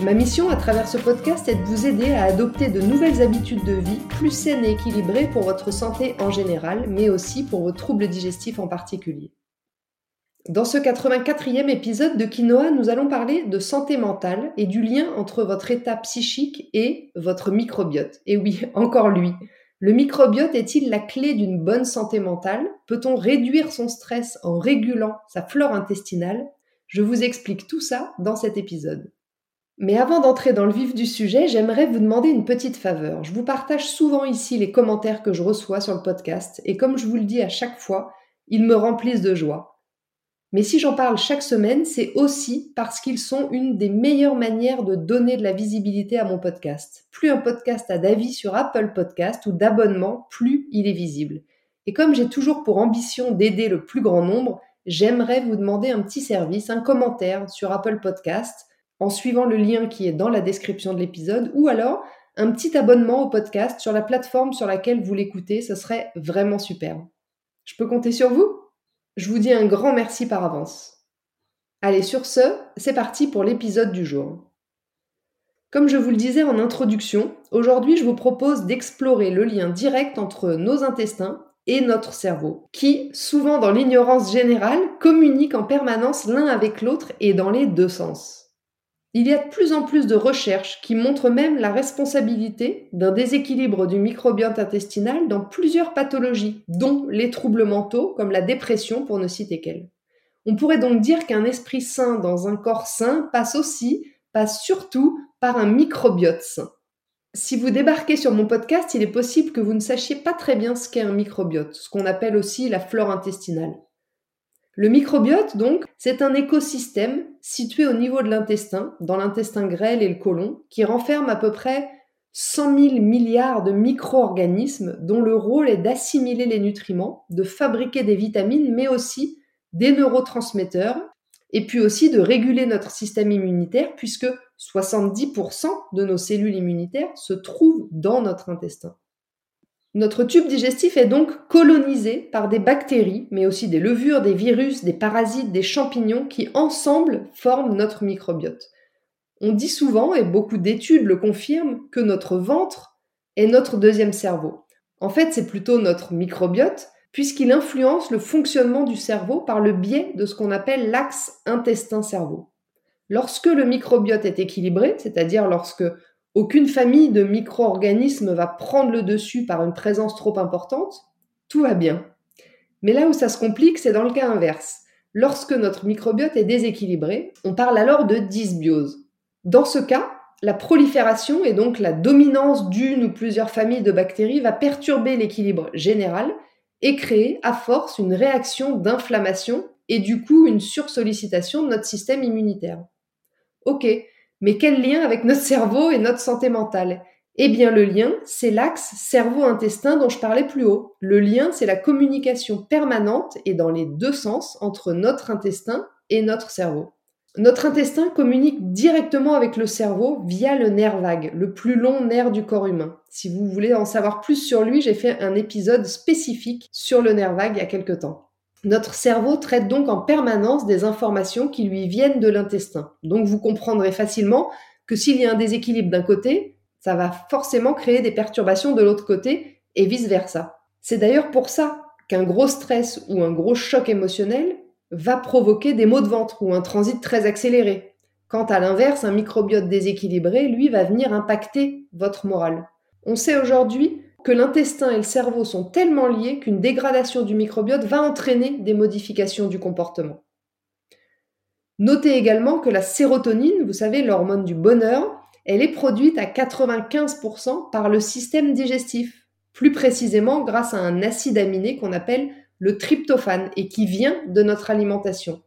Ma mission à travers ce podcast est de vous aider à adopter de nouvelles habitudes de vie plus saines et équilibrées pour votre santé en général, mais aussi pour vos troubles digestifs en particulier. Dans ce 84e épisode de Quinoa, nous allons parler de santé mentale et du lien entre votre état psychique et votre microbiote. Et oui, encore lui. Le microbiote est-il la clé d'une bonne santé mentale? Peut-on réduire son stress en régulant sa flore intestinale? Je vous explique tout ça dans cet épisode. Mais avant d'entrer dans le vif du sujet, j'aimerais vous demander une petite faveur. Je vous partage souvent ici les commentaires que je reçois sur le podcast et comme je vous le dis à chaque fois, ils me remplissent de joie. Mais si j'en parle chaque semaine, c'est aussi parce qu'ils sont une des meilleures manières de donner de la visibilité à mon podcast. Plus un podcast a d'avis sur Apple Podcast ou d'abonnement, plus il est visible. Et comme j'ai toujours pour ambition d'aider le plus grand nombre, j'aimerais vous demander un petit service, un commentaire sur Apple Podcast en suivant le lien qui est dans la description de l'épisode ou alors un petit abonnement au podcast sur la plateforme sur laquelle vous l'écoutez, ce serait vraiment super. Je peux compter sur vous? Je vous dis un grand merci par avance. Allez, sur ce, c'est parti pour l'épisode du jour. Comme je vous le disais en introduction, aujourd'hui je vous propose d'explorer le lien direct entre nos intestins et notre cerveau, qui, souvent dans l'ignorance générale, communiquent en permanence l'un avec l'autre et dans les deux sens. Il y a de plus en plus de recherches qui montrent même la responsabilité d'un déséquilibre du microbiote intestinal dans plusieurs pathologies, dont les troubles mentaux comme la dépression pour ne citer qu'elles. On pourrait donc dire qu'un esprit sain dans un corps sain passe aussi, passe surtout par un microbiote sain. Si vous débarquez sur mon podcast, il est possible que vous ne sachiez pas très bien ce qu'est un microbiote, ce qu'on appelle aussi la flore intestinale. Le microbiote, donc, c'est un écosystème situé au niveau de l'intestin, dans l'intestin grêle et le côlon, qui renferme à peu près 100 000 milliards de micro-organismes dont le rôle est d'assimiler les nutriments, de fabriquer des vitamines, mais aussi des neurotransmetteurs, et puis aussi de réguler notre système immunitaire, puisque 70% de nos cellules immunitaires se trouvent dans notre intestin. Notre tube digestif est donc colonisé par des bactéries, mais aussi des levures, des virus, des parasites, des champignons qui ensemble forment notre microbiote. On dit souvent, et beaucoup d'études le confirment, que notre ventre est notre deuxième cerveau. En fait, c'est plutôt notre microbiote, puisqu'il influence le fonctionnement du cerveau par le biais de ce qu'on appelle l'axe intestin-cerveau. Lorsque le microbiote est équilibré, c'est-à-dire lorsque aucune famille de micro-organismes va prendre le dessus par une présence trop importante, tout va bien. Mais là où ça se complique, c'est dans le cas inverse. Lorsque notre microbiote est déséquilibré, on parle alors de dysbiose. Dans ce cas, la prolifération et donc la dominance d'une ou plusieurs familles de bactéries va perturber l'équilibre général et créer à force une réaction d'inflammation et du coup une sursollicitation de notre système immunitaire. Ok, mais quel lien avec notre cerveau et notre santé mentale? Eh bien le lien, c'est l'axe cerveau-intestin dont je parlais plus haut. Le lien, c'est la communication permanente et dans les deux sens entre notre intestin et notre cerveau. Notre intestin communique directement avec le cerveau via le nerf vague, le plus long nerf du corps humain. Si vous voulez en savoir plus sur lui, j'ai fait un épisode spécifique sur le nerf vague il y a quelque temps. Notre cerveau traite donc en permanence des informations qui lui viennent de l'intestin. Donc vous comprendrez facilement que s'il y a un déséquilibre d'un côté, ça va forcément créer des perturbations de l'autre côté et vice-versa. C'est d'ailleurs pour ça qu'un gros stress ou un gros choc émotionnel va provoquer des maux de ventre ou un transit très accéléré. Quant à l'inverse, un microbiote déséquilibré, lui, va venir impacter votre morale. On sait aujourd'hui l'intestin et le cerveau sont tellement liés qu'une dégradation du microbiote va entraîner des modifications du comportement. Notez également que la sérotonine, vous savez, l'hormone du bonheur, elle est produite à 95% par le système digestif, plus précisément grâce à un acide aminé qu'on appelle le tryptophane et qui vient de notre alimentation.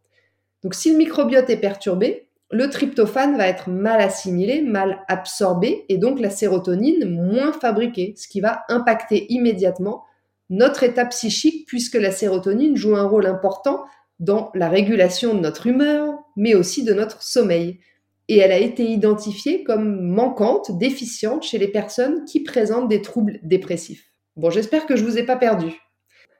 Donc si le microbiote est perturbé, le tryptophane va être mal assimilé, mal absorbé, et donc la sérotonine moins fabriquée, ce qui va impacter immédiatement notre état psychique, puisque la sérotonine joue un rôle important dans la régulation de notre humeur, mais aussi de notre sommeil. Et elle a été identifiée comme manquante, déficiente chez les personnes qui présentent des troubles dépressifs. Bon, j'espère que je ne vous ai pas perdu.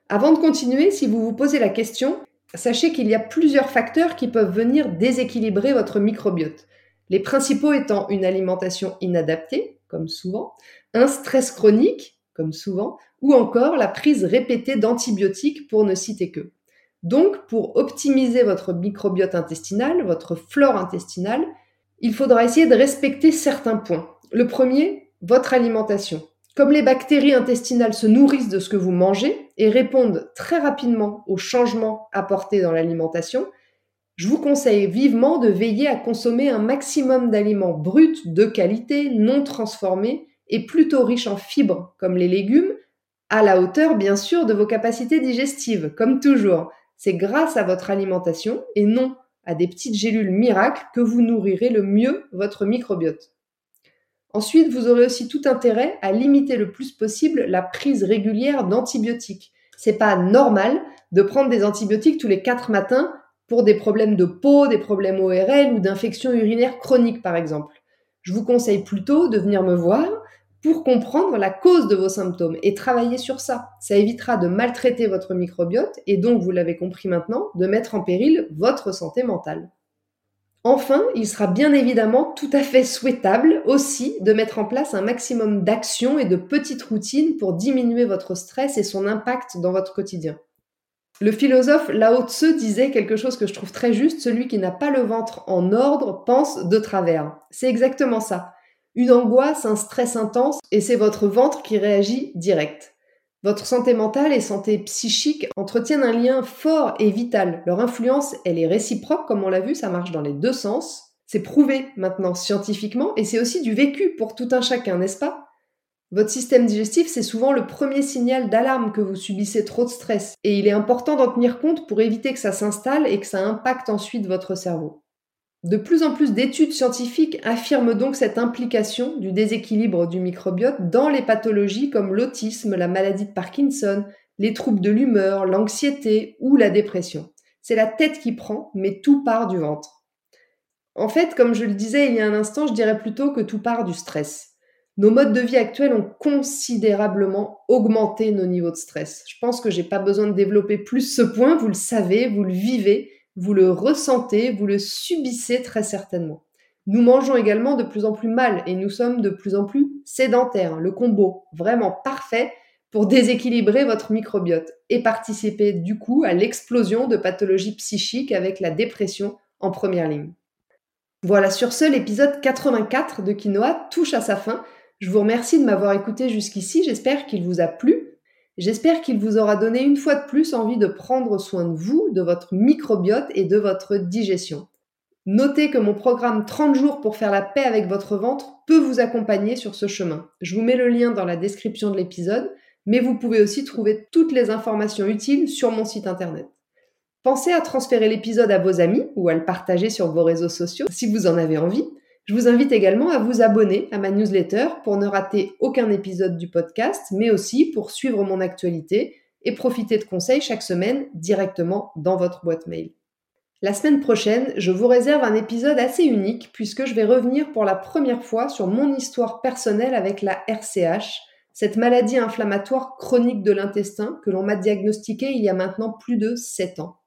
Avant de continuer, si vous vous posez la question, sachez qu'il y a plusieurs facteurs qui peuvent venir déséquilibrer votre microbiote. Les principaux étant une alimentation inadaptée, comme souvent, un stress chronique, comme souvent, ou encore la prise répétée d'antibiotiques pour ne citer que. Donc, pour optimiser votre microbiote intestinal, votre flore intestinale, il faudra essayer de respecter certains points. Le premier, votre alimentation. Comme les bactéries intestinales se nourrissent de ce que vous mangez et répondent très rapidement aux changements apportés dans l'alimentation, je vous conseille vivement de veiller à consommer un maximum d'aliments bruts, de qualité, non transformés et plutôt riches en fibres, comme les légumes, à la hauteur bien sûr de vos capacités digestives, comme toujours. C'est grâce à votre alimentation et non à des petites gélules miracles que vous nourrirez le mieux votre microbiote. Ensuite, vous aurez aussi tout intérêt à limiter le plus possible la prise régulière d'antibiotiques. C'est pas normal de prendre des antibiotiques tous les quatre matins pour des problèmes de peau, des problèmes ORL ou d'infections urinaires chroniques par exemple. Je vous conseille plutôt de venir me voir pour comprendre la cause de vos symptômes et travailler sur ça. Ça évitera de maltraiter votre microbiote et donc, vous l'avez compris maintenant, de mettre en péril votre santé mentale. Enfin, il sera bien évidemment tout à fait souhaitable aussi de mettre en place un maximum d'actions et de petites routines pour diminuer votre stress et son impact dans votre quotidien. Le philosophe Lao Tse disait quelque chose que je trouve très juste, celui qui n'a pas le ventre en ordre pense de travers. C'est exactement ça. Une angoisse, un stress intense, et c'est votre ventre qui réagit direct. Votre santé mentale et santé psychique entretiennent un lien fort et vital. Leur influence, elle est réciproque, comme on l'a vu, ça marche dans les deux sens. C'est prouvé maintenant scientifiquement, et c'est aussi du vécu pour tout un chacun, n'est-ce pas? Votre système digestif, c'est souvent le premier signal d'alarme que vous subissez trop de stress, et il est important d'en tenir compte pour éviter que ça s'installe et que ça impacte ensuite votre cerveau. De plus en plus d'études scientifiques affirment donc cette implication du déséquilibre du microbiote dans les pathologies comme l'autisme, la maladie de Parkinson, les troubles de l'humeur, l'anxiété ou la dépression. C'est la tête qui prend, mais tout part du ventre. En fait, comme je le disais il y a un instant, je dirais plutôt que tout part du stress. Nos modes de vie actuels ont considérablement augmenté nos niveaux de stress. Je pense que j'ai pas besoin de développer plus ce point, vous le savez, vous le vivez, vous le ressentez, vous le subissez très certainement. Nous mangeons également de plus en plus mal et nous sommes de plus en plus sédentaires. Le combo vraiment parfait pour déséquilibrer votre microbiote et participer du coup à l'explosion de pathologies psychiques avec la dépression en première ligne. Voilà, sur ce, l'épisode 84 de Quinoa touche à sa fin. Je vous remercie de m'avoir écouté jusqu'ici, j'espère qu'il vous a plu. J'espère qu'il vous aura donné une fois de plus envie de prendre soin de vous, de votre microbiote et de votre digestion. Notez que mon programme 30 jours pour faire la paix avec votre ventre peut vous accompagner sur ce chemin. Je vous mets le lien dans la description de l'épisode, mais vous pouvez aussi trouver toutes les informations utiles sur mon site internet. Pensez à transférer l'épisode à vos amis ou à le partager sur vos réseaux sociaux si vous en avez envie. Je vous invite également à vous abonner à ma newsletter pour ne rater aucun épisode du podcast, mais aussi pour suivre mon actualité et profiter de conseils chaque semaine directement dans votre boîte mail. La semaine prochaine, je vous réserve un épisode assez unique puisque je vais revenir pour la première fois sur mon histoire personnelle avec la RCH, cette maladie inflammatoire chronique de l'intestin que l'on m'a diagnostiquée il y a maintenant plus de 7 ans.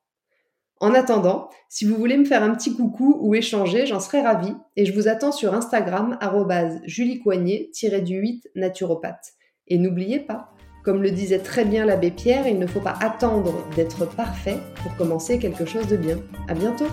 En attendant, si vous voulez me faire un petit coucou ou échanger, j'en serais ravie et je vous attends sur Instagram juliecoignet-du8 naturopathe. Et n'oubliez pas, comme le disait très bien l'abbé Pierre, il ne faut pas attendre d'être parfait pour commencer quelque chose de bien. À bientôt!